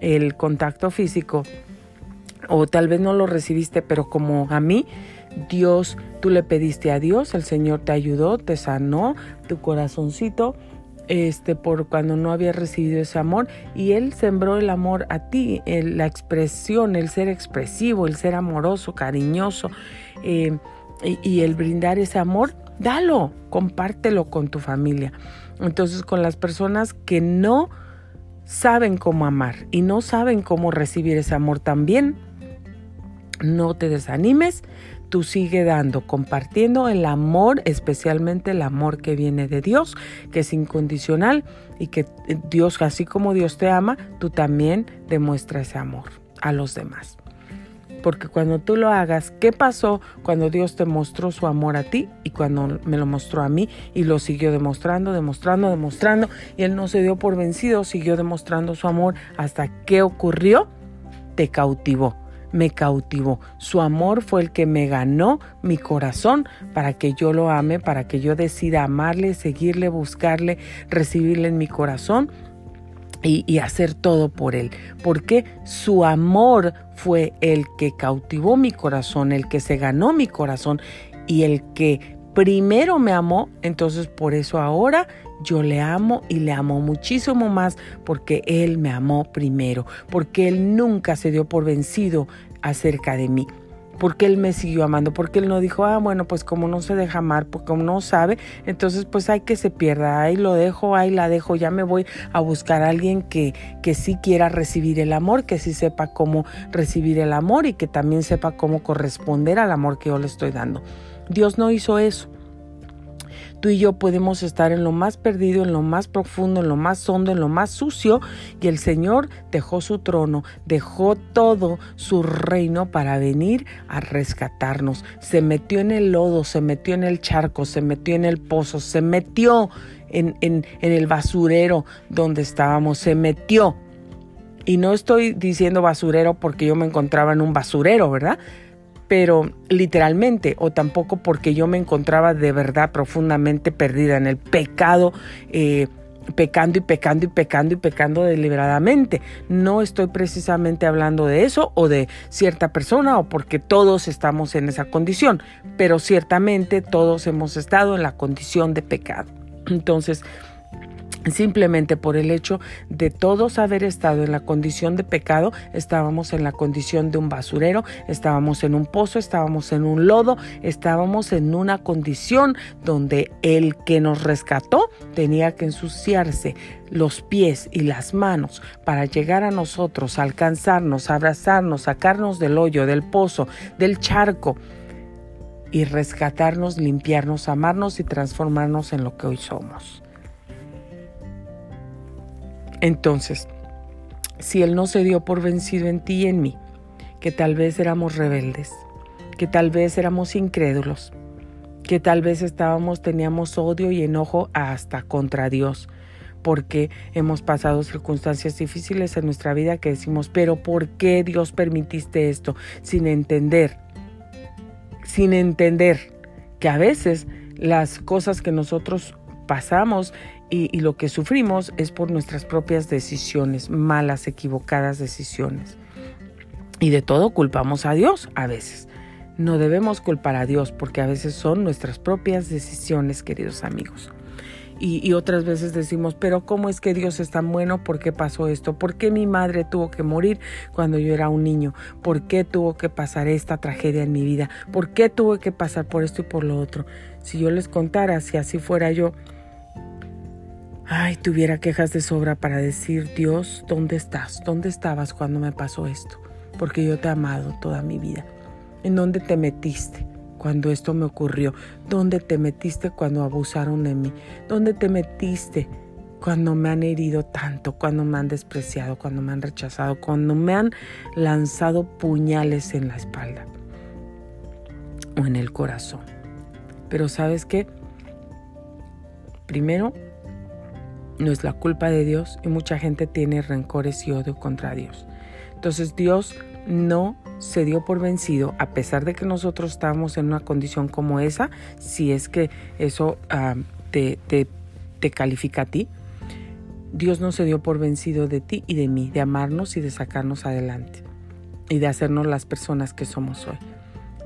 el contacto físico, o tal vez no lo recibiste, pero como a mí, Dios, tú le pediste a Dios, el Señor te ayudó, te sanó tu corazoncito, este, por cuando no había recibido ese amor y Él sembró el amor a ti, la expresión, el ser expresivo, el ser amoroso, cariñoso eh, y, el brindar ese amor, dalo, compártelo con tu familia. Entonces con las personas que no saben cómo amar y no saben cómo recibir ese amor también, no te desanimes, tú sigue dando, compartiendo el amor, especialmente el amor que viene de Dios, que es incondicional y que Dios, así como Dios te ama, tú también demuestra ese amor a los demás. Porque cuando tú lo hagas, ¿qué pasó cuando Dios te mostró su amor a ti y cuando me lo mostró a mí y lo siguió demostrando, demostrando, demostrando y Él no se dio por vencido, siguió demostrando su amor hasta que ocurrió? Te cautivó me cautivó. Su amor fue el que me ganó mi corazón para que yo lo ame, para que yo decida amarle, seguirle, buscarle, recibirle en mi corazón y, hacer todo por él. Porque su amor fue el que cautivó mi corazón, el que se ganó mi corazón y el que primero me amó. Entonces por eso ahora yo le amo y le amo muchísimo más porque Él me amó primero, porque Él nunca se dio por vencido acerca de mí. Porque él me siguió amando, porque él no dijo, ah, bueno, pues como no se deja amar, porque como no sabe, entonces pues hay que se pierda, ahí lo dejo, ahí la dejo, ya me voy a buscar a alguien que, que sí quiera recibir el amor, que sí sepa cómo recibir el amor y que también sepa cómo corresponder al amor que yo le estoy dando. Dios no hizo eso. Tú y yo podemos estar en lo más perdido, en lo más profundo, en lo más hondo, en lo más sucio, y el Señor dejó su trono, dejó todo su reino para venir a rescatarnos. Se metió en el lodo, se metió en el charco, se metió en el pozo, se metió en, el basurero donde estábamos, se metió. Y no estoy diciendo basurero porque yo me encontraba en un basurero, ¿verdad? Pero literalmente o tampoco porque yo me encontraba de verdad profundamente perdida en el pecado. Eh, pecando y pecando y pecando y pecando deliberadamente. No estoy precisamente hablando de eso o de cierta persona o porque todos estamos en esa condición, pero ciertamente todos hemos estado en la condición de pecado. Entonces, simplemente por el hecho de todos haber estado en la condición de pecado, estábamos en la condición de un basurero, estábamos en un pozo, estábamos en un lodo, estábamos en una condición donde el que nos rescató tenía que ensuciarse los pies y las manos para llegar a nosotros, alcanzarnos, abrazarnos, sacarnos del hoyo, del pozo, del charco y rescatarnos, limpiarnos, amarnos y transformarnos en lo que hoy somos. Entonces, si Él no se dio por vencido en ti y en mí, que tal vez éramos rebeldes, que tal vez éramos incrédulos, que tal vez estábamos, teníamos odio y enojo hasta contra Dios, porque hemos pasado circunstancias difíciles en nuestra vida que decimos, pero ¿por qué Dios permitiste esto? Sin entender, sin entender que a veces las cosas que nosotros pasamos y, lo que sufrimos es por nuestras propias decisiones, malas, equivocadas decisiones. Y de todo culpamos a Dios a veces. No debemos culpar a Dios porque a veces son nuestras propias decisiones, queridos amigos. Y, y, otras veces decimos, pero ¿cómo es que Dios es tan bueno? ¿Por qué pasó esto? ¿Por qué mi madre tuvo que morir cuando yo era un niño? ¿Por qué tuvo que pasar esta tragedia en mi vida? ¿Por qué tuve que pasar por esto y por lo otro? Si yo les contara, si así fuera yo, Ay, tuviera quejas de sobra para decir, Dios, ¿dónde estás? ¿Dónde estabas cuando me pasó esto? Porque yo te he amado toda mi vida. ¿En dónde te metiste cuando esto me ocurrió? ¿Dónde te metiste cuando abusaron de mí? ¿Dónde te metiste cuando me han herido tanto, cuando me han despreciado, cuando me han rechazado, cuando me han lanzado puñales en la espalda o en el corazón? Pero sabes qué? Primero, no es la culpa de Dios y mucha gente tiene rencores y odio contra Dios. Entonces Dios no se dio por vencido a pesar de que nosotros estábamos en una condición como esa, si es que eso te, te, te califica a ti. Dios no se dio por vencido de ti y de mí, de amarnos y de sacarnos adelante y de hacernos las personas que somos hoy.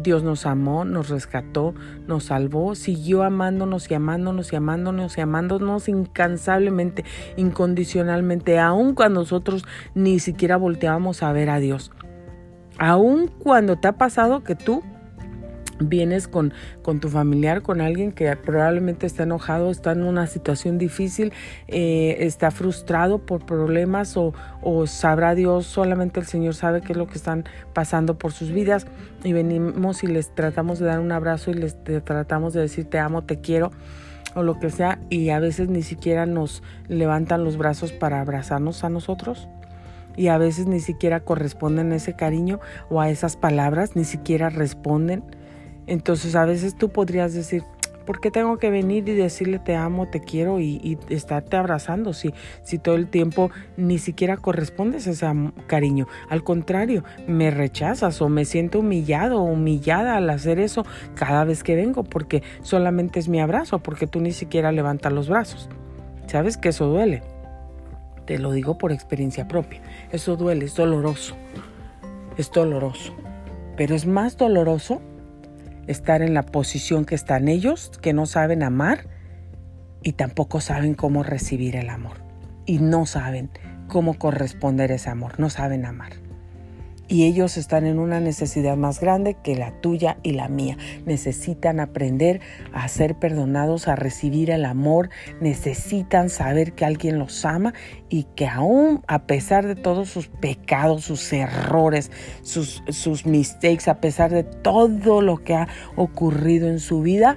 Dios nos amó, nos rescató, nos salvó, siguió amándonos y amándonos y amándonos y amándonos incansablemente, incondicionalmente, aun cuando nosotros ni siquiera volteábamos a ver a Dios. Aun cuando te ha pasado que tú vienes con, con, tu familiar, con alguien que probablemente está enojado, está en una situación difícil, eh, está frustrado por problemas o, o, sabrá Dios, solamente el Señor sabe qué es lo que están pasando por sus vidas. Y venimos y les tratamos de dar un abrazo y les tratamos de decir te amo, te quiero o lo que sea y a veces ni siquiera nos levantan los brazos para abrazarnos a nosotros. Y a veces ni siquiera corresponden ese cariño o a esas palabras, ni siquiera responden entonces a veces tú podrías decir, ¿por qué tengo que venir y decirle te amo, te quiero y, estarte abrazando si, si todo el tiempo ni siquiera correspondes a ese cariño? Al contrario, me rechazas o me siento humillado o humillada al hacer eso cada vez que vengo porque solamente es mi abrazo, porque tú ni siquiera levantas los brazos. ¿Sabes que eso duele? Te lo digo por experiencia propia. Eso duele, es doloroso. Es doloroso. Pero es más doloroso estar en la posición que están ellos, que no saben amar y tampoco saben cómo recibir el amor. Y no saben cómo corresponder ese amor, no saben amar y ellos están en una necesidad más grande que la tuya y la mía. Necesitan aprender a ser perdonados, a recibir el amor, necesitan saber que alguien los ama y que aún a pesar de todos sus pecados, sus errores, sus, sus mistakes, a pesar de todo lo que ha ocurrido en su vida,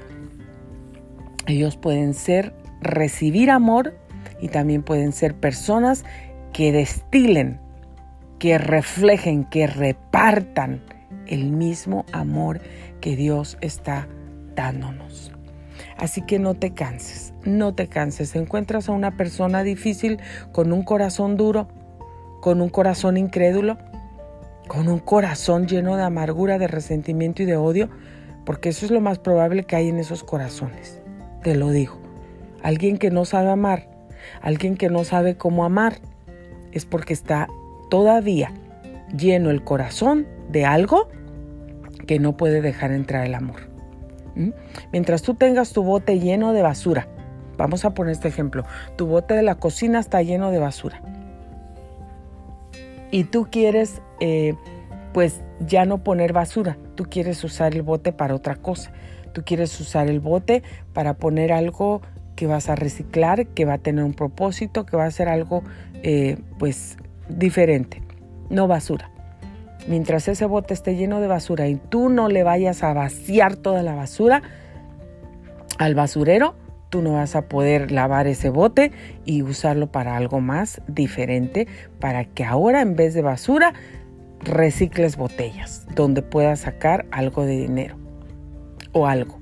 ellos pueden ser, recibir amor y también pueden ser personas que destilen que reflejen, que repartan el mismo amor que Dios está dándonos. Así que no te canses, no te canses. Encuentras a una persona difícil con un corazón duro, con un corazón incrédulo, con un corazón lleno de amargura, de resentimiento y de odio, porque eso es lo más probable que hay en esos corazones. Te lo digo. Alguien que no sabe amar, alguien que no sabe cómo amar, es porque está todavía lleno el corazón de algo que no puede dejar entrar el amor. Mientras tú tengas tu bote lleno de basura, Vamos a poner este ejemplo. Tu bote de la cocina está lleno de basura. Y tú quieres, eh, pues, ya no poner basura. Tú quieres usar el bote para otra cosa. Tú quieres usar el bote para poner algo que vas a reciclar, que va a tener un propósito, que va a ser algo, eh, pues, diferente. No basura. Mientras ese bote esté lleno de basura y tú no le vayas a vaciar toda la basura al basurero, tú no vas a poder lavar ese bote y usarlo para algo más diferente, para que ahora en vez de basura recicles botellas, donde puedas sacar algo de dinero o algo.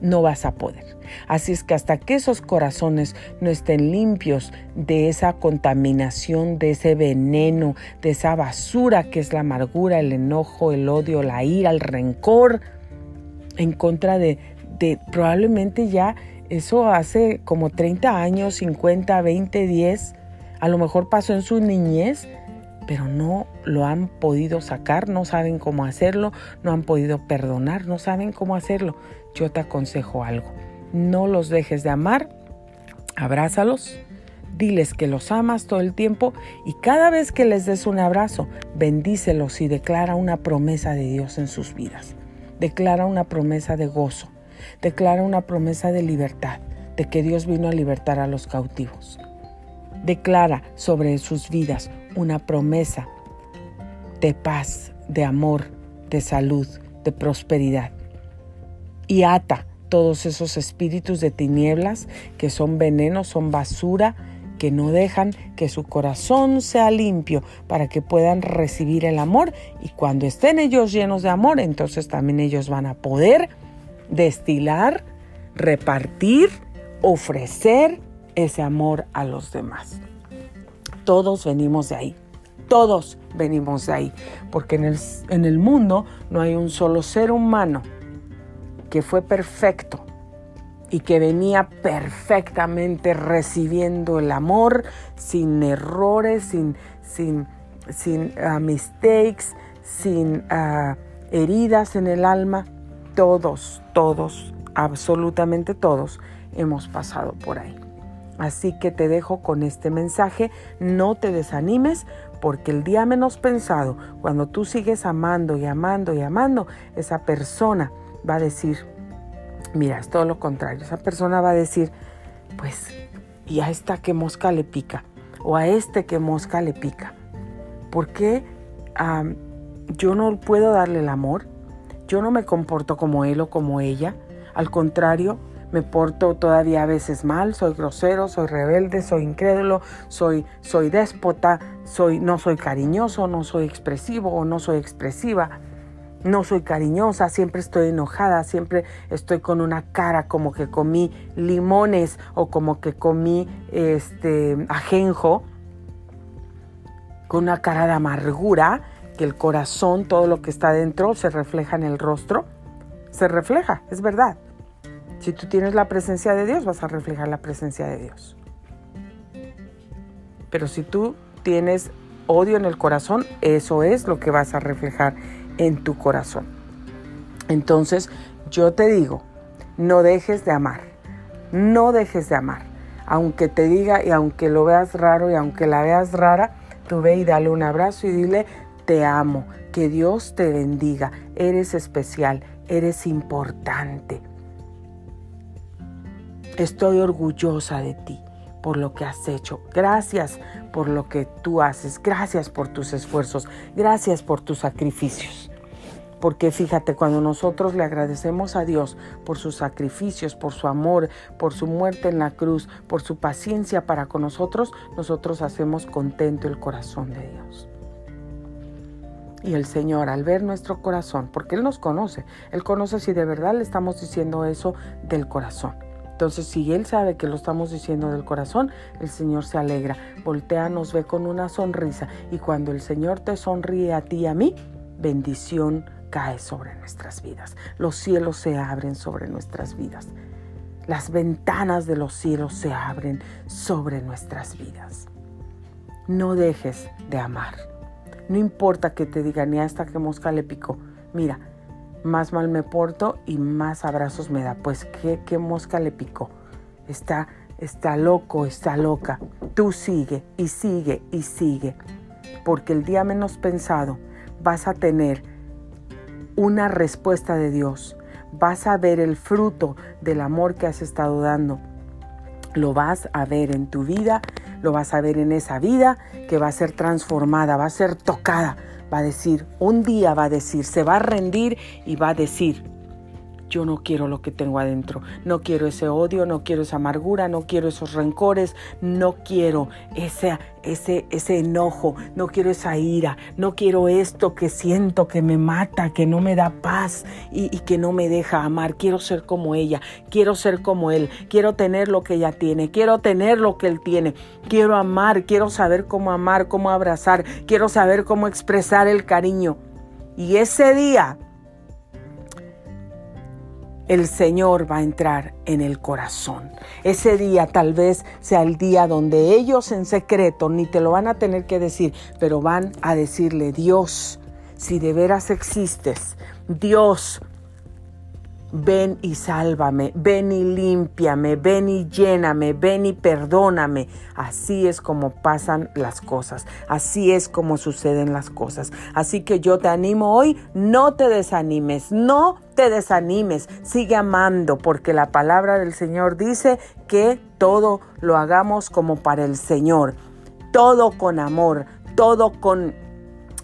No vas a poder. Así es que hasta que esos corazones no estén limpios de esa contaminación, de ese veneno, de esa basura que es la amargura, el enojo, el odio, la ira, el rencor, en contra de, probablemente ya eso hace como 30 años, 50, 20, 10, a lo mejor pasó en su niñez, pero no lo han podido sacar, no saben cómo hacerlo, no han podido perdonar, no saben cómo hacerlo. Yo te aconsejo algo, no los dejes de amar, abrázalos, diles que los amas todo el tiempo y cada vez que les des un abrazo, bendícelos y declara una promesa de Dios en sus vidas. Declara una promesa de gozo declara una promesa de libertad, de que Dios vino a libertar a los cautivos. Declara sobre sus vidas una promesa de paz, de amor, de salud, de prosperidad. Y ata todos esos espíritus de tinieblas que son veneno, son basura, que no dejan que su corazón sea limpio para que puedan recibir el amor y cuando estén ellos llenos de amor, entonces también ellos van a poder destilar, repartir, ofrecer ese amor a los demás. Todos venimos de ahí. Todos venimos de ahí. Porque en el, mundo no hay un solo ser humano que fue perfecto y que venía perfectamente recibiendo el amor sin errores, sin, sin, sin ah, mistakes, sin ah, heridas en el alma todos, todos, absolutamente todos hemos pasado por ahí. Así que te dejo con este mensaje, no te desanimes porque el día menos pensado, cuando tú sigues amando y amando y amando, esa persona va a decir, mira, es todo lo contrario, esa persona va a decir, pues, y a esta que mosca le pica, o a este que mosca le pica. ¿Por qué yo no puedo darle el amor? Yo no me comporto como él o como ella. Al contrario, me porto todavía a veces mal, soy grosero, soy rebelde, soy incrédulo, soy, soy déspota, soy, no soy cariñoso, no soy expresivo o no soy expresiva. No soy cariñosa, siempre estoy enojada, siempre estoy con una cara como que comí limones o como que comí este ajenjo, con una cara de amargura que el corazón, todo lo que está dentro, se refleja en el rostro. Se refleja, es verdad. Si tú tienes la presencia de Dios, vas a reflejar la presencia de Dios. Pero si tú tienes odio en el corazón, eso es lo que vas a reflejar en tu corazón. Entonces, yo te digo, no dejes de amar. No dejes de amar. Aunque te diga y aunque lo veas raro y aunque la veas rara, tú ve y dale un abrazo y dile, te amo, que Dios te bendiga, eres especial, eres importante. Estoy orgullosa de ti por lo que has hecho. Gracias por lo que tú haces. Gracias por tus esfuerzos. Gracias por tus sacrificios. Porque fíjate, cuando nosotros le agradecemos a Dios por sus sacrificios, por su amor, por su muerte en la cruz, por su paciencia para con nosotros, nosotros hacemos contento el corazón de Dios. Y el Señor, al ver nuestro corazón, porque Él nos conoce, Él conoce si de verdad le estamos diciendo eso del corazón. Entonces, si Él sabe que lo estamos diciendo del corazón, el Señor se alegra, voltea, nos ve con una sonrisa. Y cuando el Señor te sonríe a ti y a mí, bendición cae sobre nuestras vidas. Los cielos se abren sobre nuestras vidas. Las ventanas de los cielos se abren sobre nuestras vidas. No dejes de amar. No importa que te digan, ni a esta que mosca le picó. Mira, más mal me porto y más abrazos me da. Pues, ¿qué, qué mosca le picó? está, está loco, está loca. Tú sigue y sigue y sigue. Porque el día menos pensado vas a tener una respuesta de Dios. Vas a ver el fruto del amor que has estado dando. Lo vas a ver en tu vida, lo vas a ver en esa vida que va a ser transformada, va a ser tocada. Va a decir, un día va a decir, se va a rendir y va a decir, yo no quiero lo que tengo adentro, no quiero ese odio, no quiero esa amargura, no quiero esos rencores, no quiero ese, ese, ese enojo, no quiero esa ira, no quiero esto que siento que me mata, que no me da paz y, y que no me deja amar. Quiero ser como ella, quiero ser como él, quiero tener lo que ella tiene, quiero tener lo que él tiene, quiero amar, quiero saber cómo amar, cómo abrazar, quiero saber cómo expresar el cariño. Y ese día el Señor va a entrar en el corazón. Ese día tal vez sea el día donde ellos en secreto ni te lo van a tener que decir, pero van a decirle, Dios, si de veras existes, Dios, Ven y sálvame, ven y límpiame, ven y lléname, ven y perdóname. Así es como pasan las cosas, así es como suceden las cosas. Así que yo te animo hoy, no te desanimes, no te desanimes, sigue amando, porque la palabra del Señor dice que todo lo hagamos como para el Señor, todo con amor, todo con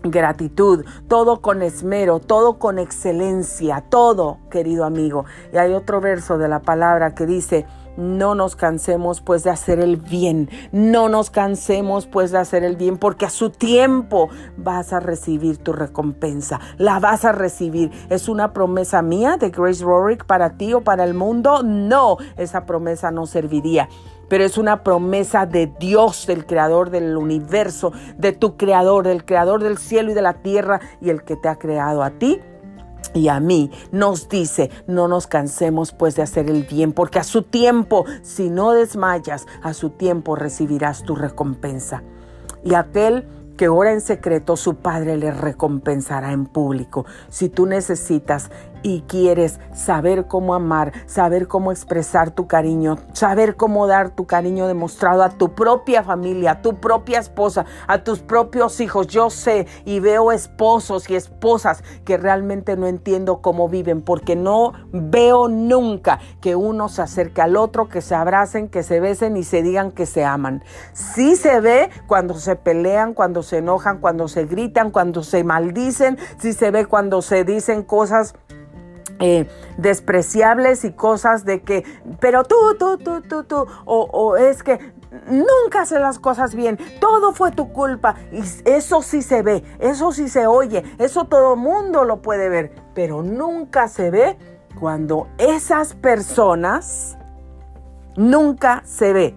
gratitud, todo con esmero, todo con excelencia, todo, querido amigo. Y hay otro verso de la palabra que dice, no nos cansemos pues de hacer el bien, no nos cansemos pues de hacer el bien, porque a su tiempo vas a recibir tu recompensa, la vas a recibir. ¿Es una promesa mía de Grace Rorick para ti o para el mundo? No, esa promesa no serviría pero es una promesa de Dios, del creador del universo, de tu creador, del creador del cielo y de la tierra y el que te ha creado a ti y a mí nos dice, no nos cansemos pues de hacer el bien, porque a su tiempo, si no desmayas, a su tiempo recibirás tu recompensa. Y aquel que ora en secreto, su Padre le recompensará en público. Si tú necesitas y quieres saber cómo amar, saber cómo expresar tu cariño, saber cómo dar tu cariño demostrado a tu propia familia, a tu propia esposa, a tus propios hijos. Yo sé y veo esposos y esposas que realmente no entiendo cómo viven porque no veo nunca que uno se acerque al otro, que se abracen, que se besen y se digan que se aman. Sí se ve cuando se pelean, cuando se enojan, cuando se gritan, cuando se maldicen, sí se ve cuando se dicen cosas eh, despreciables y cosas de que, pero tú, tú, tú, tú, tú, o, es que nunca hace las cosas bien, todo fue tu culpa. Y eso sí se ve, eso sí se oye, eso todo mundo lo puede ver, pero nunca se ve cuando esas personas, nunca se ve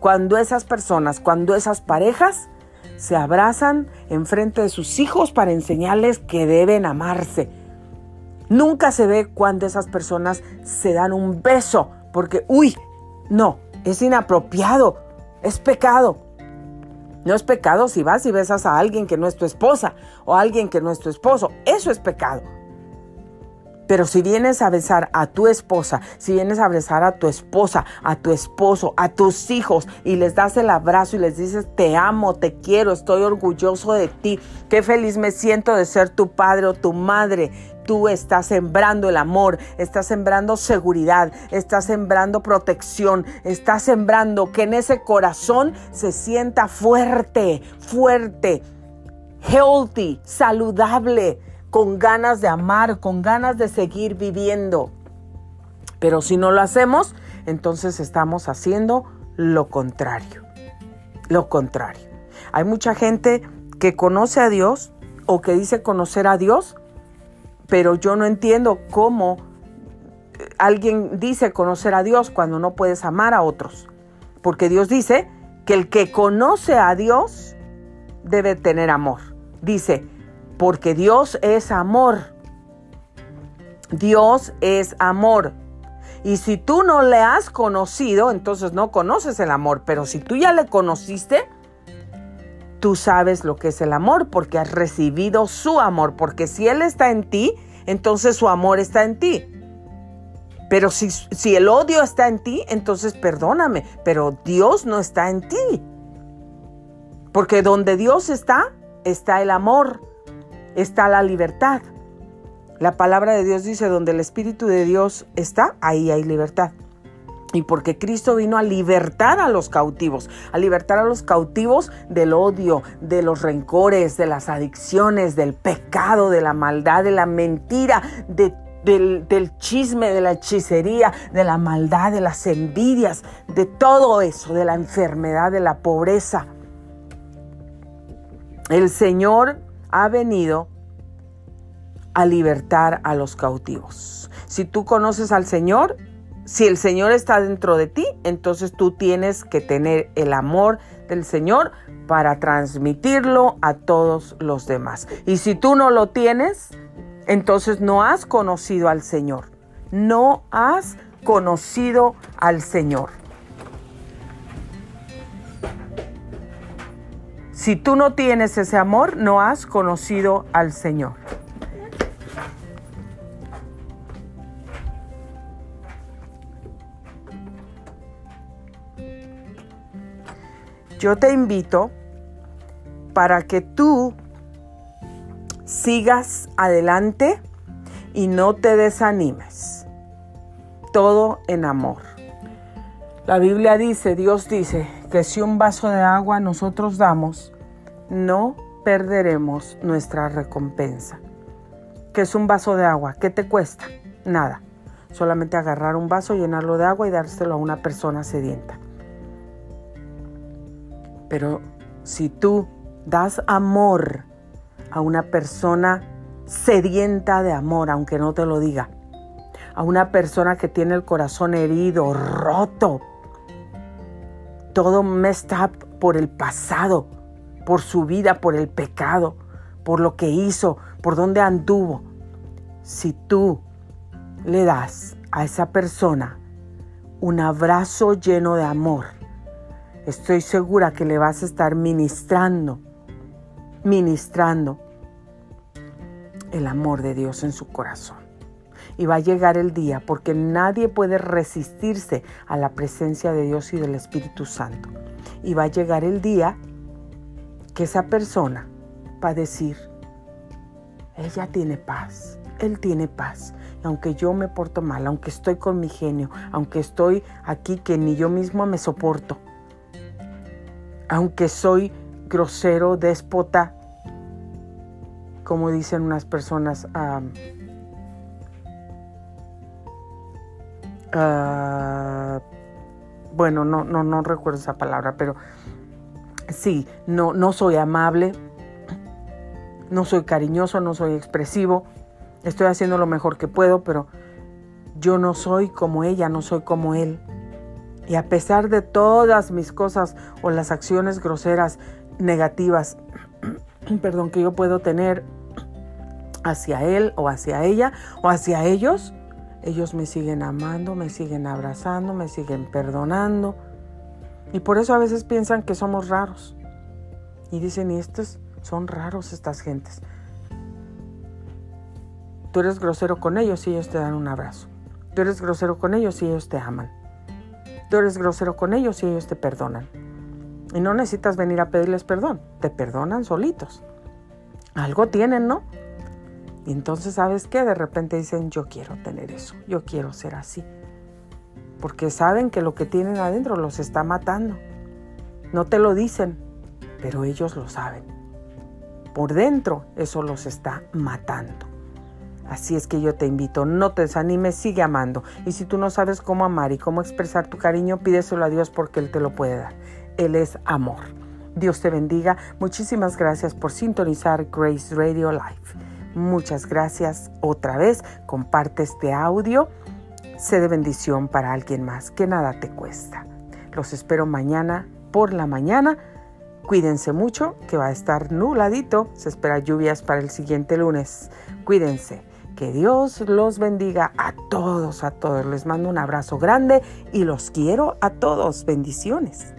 cuando esas personas, cuando esas parejas se abrazan en frente de sus hijos para enseñarles que deben amarse Nunca se ve cuando esas personas se dan un beso, porque, uy, no, es inapropiado, es pecado. No es pecado si vas y besas a alguien que no es tu esposa o a alguien que no es tu esposo. Eso es pecado. Pero si vienes a besar a tu esposa, si vienes a besar a tu esposa, a tu esposo, a tus hijos y les das el abrazo y les dices te amo, te quiero, estoy orgulloso de ti, qué feliz me siento de ser tu padre o tu madre, tú estás sembrando el amor, estás sembrando seguridad, estás sembrando protección, estás sembrando que en ese corazón se sienta fuerte, fuerte, healthy, saludable, con ganas de amar, con ganas de seguir viviendo. Pero si no lo hacemos, entonces estamos haciendo lo contrario. Lo contrario. Hay mucha gente que conoce a Dios o que dice conocer a Dios, pero yo no entiendo cómo alguien dice conocer a Dios cuando no puedes amar a otros. Porque Dios dice que el que conoce a Dios debe tener amor. Dice, porque Dios es amor. Dios es amor. Y si tú no le has conocido, entonces no conoces el amor. Pero si tú ya le conociste, tú sabes lo que es el amor porque has recibido su amor, porque si Él está en ti, entonces su amor está en ti. Pero si, si el odio está en ti, entonces perdóname, pero Dios no está en ti. Porque donde Dios está, está el amor, está la libertad. La palabra de Dios dice, donde el Espíritu de Dios está, ahí hay libertad. Y porque Cristo vino a libertar a los cautivos, a libertar a los cautivos del odio, de los rencores, de las adicciones, del pecado, de la maldad, de la mentira, del, del, chisme, de la hechicería, de la maldad, de las envidias, de todo eso, de la enfermedad, de la pobreza. El Señor ha venido a libertar a los cautivos. Si tú conoces al Señor, si el Señor está dentro de ti, entonces tú tienes que tener el amor del Señor para transmitirlo a todos los demás. Y si tú no lo tienes, entonces no has conocido al Señor. No has conocido al Señor. Si tú no tienes ese amor, no has conocido al Señor. Yo te invito para que tú sigas adelante y no te desanimes. Todo en amor. La Biblia dice, Dios dice, que si un vaso de agua nosotros damos, no perderemos nuestra recompensa. ¿Qué es un vaso de agua? ¿Qué te cuesta? Nada. Solamente agarrar un vaso, llenarlo de agua y dárselo a una persona sedienta. Pero si tú das amor a una persona sedienta de amor, aunque no te lo diga, a una persona que tiene el corazón herido, roto, todo messed up por el pasado, por su vida, por el pecado, por lo que hizo, por donde anduvo. Si tú le das a esa persona un abrazo lleno de amor, estoy segura que le vas a estar ministrando, ministrando el amor de Dios en su corazón. Y va a llegar el día porque nadie puede resistirse a la presencia de Dios y del Espíritu Santo. Y va a llegar el día que esa persona va a decir, ella tiene paz, él tiene paz. Aunque yo me porto mal, aunque estoy con mi genio, aunque estoy aquí que ni yo mismo me soporto, aunque soy grosero, déspota, como dicen unas personas, uh, bueno, no, no, no recuerdo esa palabra, pero sí, no, no soy amable, no soy cariñoso, no soy expresivo, estoy haciendo lo mejor que puedo, pero yo no soy como ella, no soy como él. Y a pesar de todas mis cosas o las acciones groseras, negativas, <clears throat> perdón, que yo puedo tener hacia él o hacia ella o hacia ellos, ellos me siguen amando, me siguen abrazando, me siguen perdonando. Y por eso a veces piensan que somos raros. Y dicen, y estos son raros estas gentes. Tú eres grosero con ellos y ellos te dan un abrazo. Tú eres grosero con ellos y ellos te aman. Tú eres grosero con ellos y ellos te perdonan. Y no necesitas venir a pedirles perdón, te perdonan solitos. Algo tienen, ¿no? Y entonces, ¿sabes qué? De repente dicen, yo quiero tener eso, yo quiero ser así. Porque saben que lo que tienen adentro los está matando. No te lo dicen, pero ellos lo saben. Por dentro eso los está matando. Así es que yo te invito, no te desanimes, sigue amando. Y si tú no sabes cómo amar y cómo expresar tu cariño, pídeselo a Dios porque Él te lo puede dar. Él es amor. Dios te bendiga. Muchísimas gracias por sintonizar Grace Radio Live. Muchas gracias otra vez. Comparte este audio. Sé de bendición para alguien más, que nada te cuesta. Los espero mañana por la mañana. Cuídense mucho, que va a estar nubladito. Se espera lluvias para el siguiente lunes. Cuídense que Dios los bendiga a todos, a todos. Les mando un abrazo grande y los quiero a todos. Bendiciones.